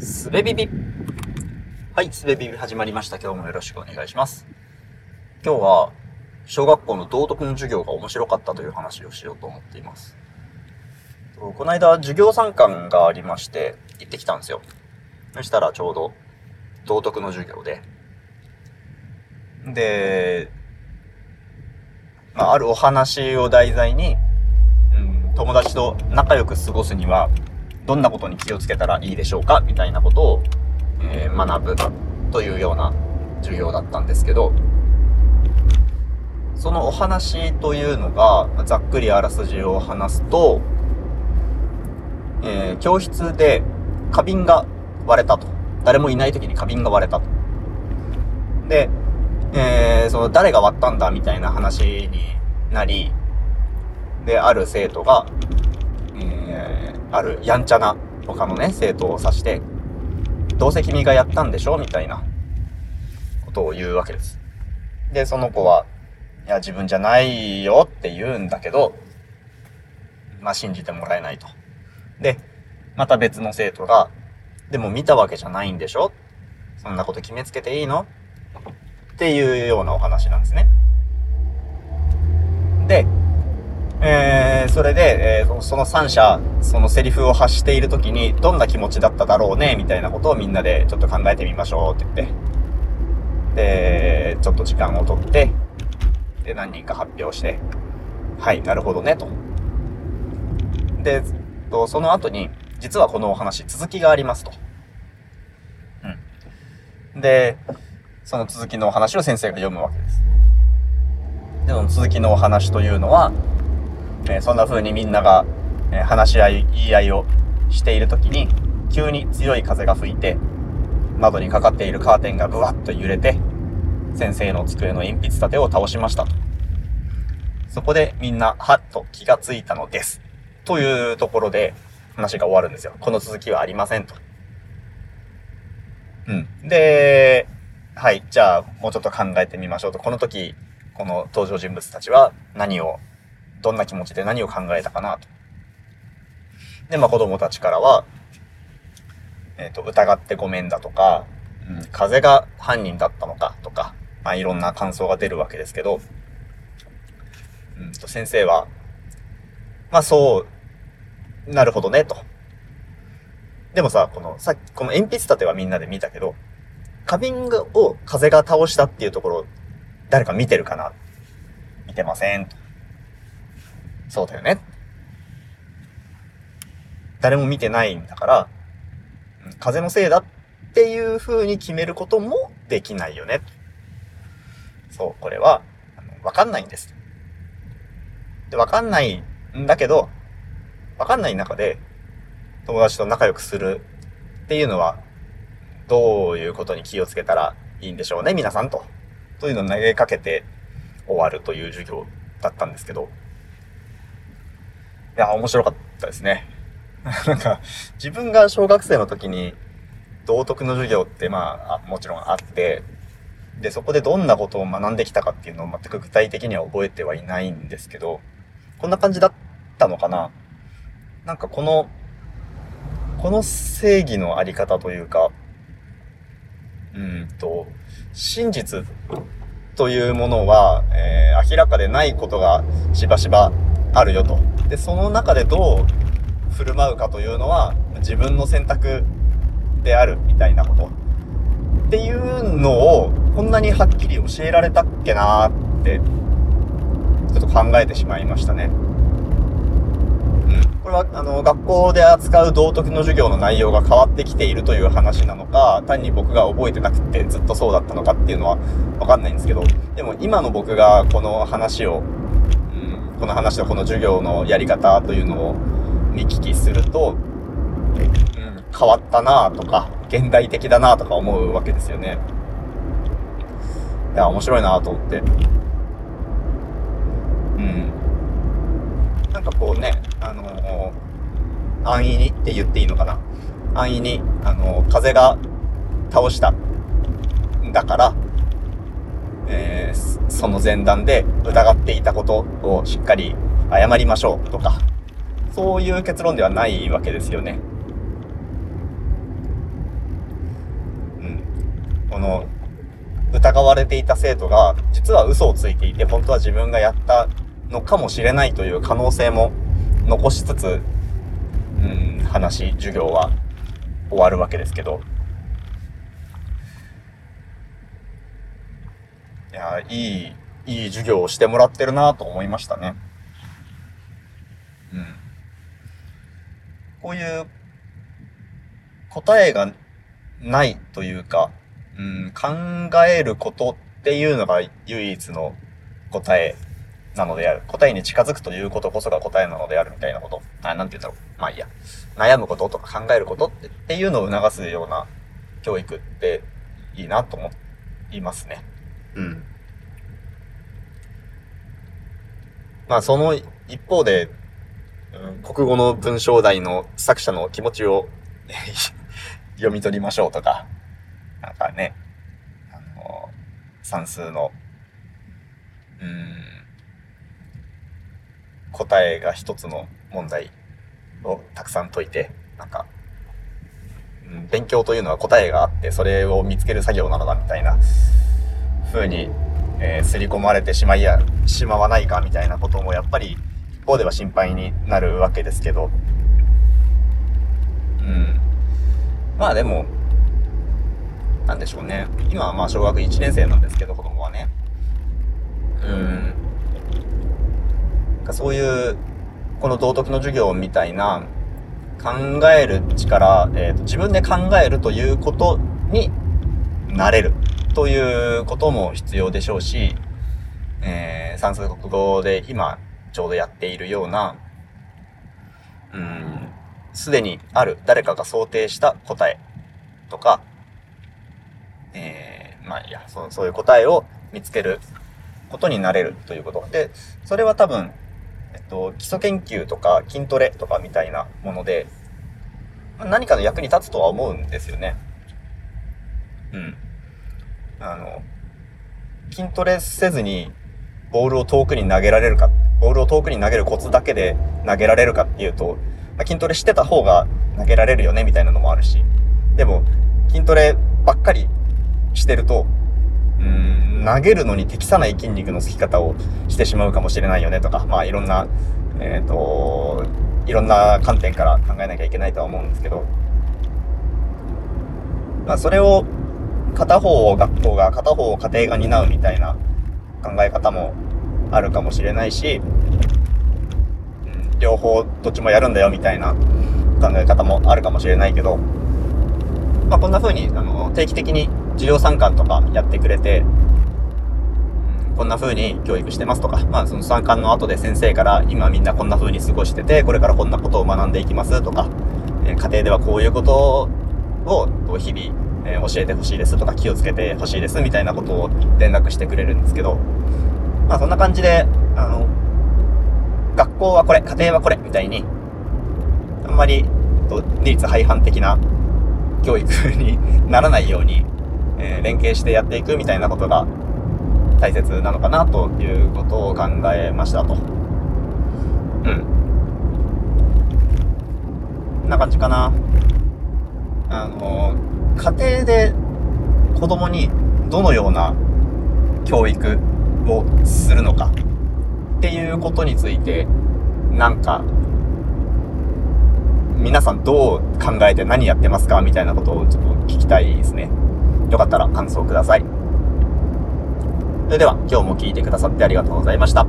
すべビビ。はい、すべビビ始まりました。今日もよろしくお願いします。今日は、小学校の道徳の授業が面白かったという話をしようと思っています。この間、授業参観がありまして、行ってきたんですよ。そしたらちょうど、道徳の授業で。で、まあ、あるお話を題材に、うん、友達と仲良く過ごすには、どんなことに気をつけたらいいでしょうか？みたいなことを、えー、学ぶというような授業だったんですけど、そのお話というのが、ざっくりあらすじを話すと、えー、教室で花瓶が割れたと。誰もいない時に花瓶が割れたと。で、えー、その誰が割ったんだみたいな話になり、で、ある生徒が、あるやんちゃな他のね、生徒を指して、どうせ君がやったんでしょ？みたいなことを言うわけです。で、その子は、いや、自分じゃないよって言うんだけど、まあ、信じてもらえないと。で、また別の生徒が、でも見たわけじゃないんでしょ？そんなこと決めつけていいの？っていうようなお話なんですね。で、えー、それで、えー、その三者、そのセリフを発している時に、どんな気持ちだっただろうね、みたいなことをみんなでちょっと考えてみましょうって言って。で、ちょっと時間をとって、で、何人か発表して、はい、なるほどね、と。で、その後に、実はこのお話、続きがありますと。うん。で、その続きのお話を先生が読むわけです。で、その続きのお話というのは、え、そんな風にみんなが、え、話し合い、言い合いをしている時に、急に強い風が吹いて、窓にかかっているカーテンがブワッと揺れて、先生の机の鉛筆立てを倒しましたと。そこでみんな、はっと気がついたのです。というところで話が終わるんですよ。この続きはありませんと。うん。で、はい、じゃあもうちょっと考えてみましょうと。この時、この登場人物たちは何を、どんな気持ちで何を考えたかなと。で、まあ子供たちからは、えっ、ー、と、疑ってごめんだとか、うん、風が犯人だったのかとか、まあいろんな感想が出るわけですけど、うんと先生は、まあそう、なるほどね、と。でもさ、この、さっきこの鉛筆立てはみんなで見たけど、花瓶を風が倒したっていうところ、誰か見てるかな見てません。そうだよね。誰も見てないんだから、風のせいだっていう風に決めることもできないよね。そう、これは、わかんないんです。で、わかんないんだけど、わかんない中で、友達と仲良くするっていうのはどういうことに気をつけたらいいんでしょうね、皆さんと。というのを投げかけて終わるという授業だったんですけど。いや、面白かったですね。なんか、自分が小学生の時に道徳の授業ってまあ、もちろんあって、で、そこでどんなことを学んできたかっていうのを全く具体的には覚えてはいないんですけど、こんな感じだったのかななんかこの、この正義のあり方というか、うんと、真実というものは、えー、明らかでないことがしばしばあるよと。で、その中でどう振る舞うかというのは自分の選択であるみたいなこと。っていうのをこんなにはっきり教えられたっけなーって、ちょっと考えてしまいましたね。これは、あの、学校で扱う道徳の授業の内容が変わってきているという話なのか、単に僕が覚えてなくてずっとそうだったのかっていうのはわかんないんですけど、でも今の僕がこの話を、この話とこの授業のやり方というのを見聞きすると、うん、変わったなとか、現代的だなとか思うわけですよね。いや、面白いなと思って。うん。なんかこうね、あの、安易にって言っていいのかな。安易に、あの、風が倒した。だから、えー、その前段で疑っていたことをしっかり謝りましょうとか、そういう結論ではないわけですよね。うんこの疑われていた生徒が実は嘘をついていて本当は自分がやったのかもしれないという可能性も残しつつ、うん、話、授業は終わるわけですけど。いい、いい授業をしてもらってるなと思いましたね。うん。こういう答えがないというか、うん、考えることっていうのが唯一の答えなのである。答えに近づくということこそが答えなのであるみたいなこと。あ、なんて言うんだろう。まあいいや。悩むこととか考えることってっていうのを促すような教育っていいなと思いますね。うん。まあその一方で、うん、国語の文章題の作者の気持ちを 読み取りましょうとか、なんかね、あの、算数の、うん、答えが一つの問題をたくさん解いて、なんか、うん、勉強というのは答えがあって、それを見つける作業なのだみたいな風に、えー、刷り込まれてしまいや、しまわないかみたいなこともやっぱり一方では心配になるわけですけど、うん。まあでも、なんでしょうね。今はまあ小学1年生なんですけど、子供はね。うん。そういう、この道徳の授業みたいな、考える力、えーと、自分で考えるということになれるということも必要でしょうし、えー、算数国語で今ちょうどやっているような、うん、すでにある誰かが想定した答えとか、えー、まあいやそ、そういう答えを見つけることになれるということ。で、それは多分、えっと、基礎研究とか筋トレとかみたいなもので、何かの役に立つとは思うんですよね。うん。あの、筋トレせずにボールを遠くに投げられるか、ボールを遠くに投げるコツだけで投げられるかっていうと、まあ、筋トレしてた方が投げられるよねみたいなのもあるし、でも、筋トレばっかりしてると、うん、投げるのに適さない筋肉のつき方をしてしまうかもしれないよねとか、まあいろんな、えっ、ー、と、いろんな観点から考えなきゃいけないとは思うんですけど、まあそれを片方を学校が片方を家庭が担うみたいな考え方もあるかもしれないし、両方どっちもやるんだよみたいな考え方もあるかもしれないけど、まあ、こんな風にあの定期的に授業参観とかやってくれて、こんな風に教育してますとか、まあその参観の後で先生から今みんなこんな風に過ごしてて、これからこんなことを学んでいきますとか、え家庭ではこういうことを日々、え教えてほしいですとか気をつけてほしいですみたいなことを連絡してくれるんですけど、まあそんな感じで、あの、学校はこれ、家庭はこれ、みたいに、あんまり、と利率廃反的な教育にならないように、えー、連携してやっていくみたいなことが大切なのかなということを考えましたと。うん。こんな感じかな。あの、家庭で子供にどのような教育をするのかっていうことについて、なんか、皆さんどう考えて何やってますか？みたいなことをちょっと聞きたいですね。よかったら感想ください。それでは今日も聞いてくださってありがとうございました。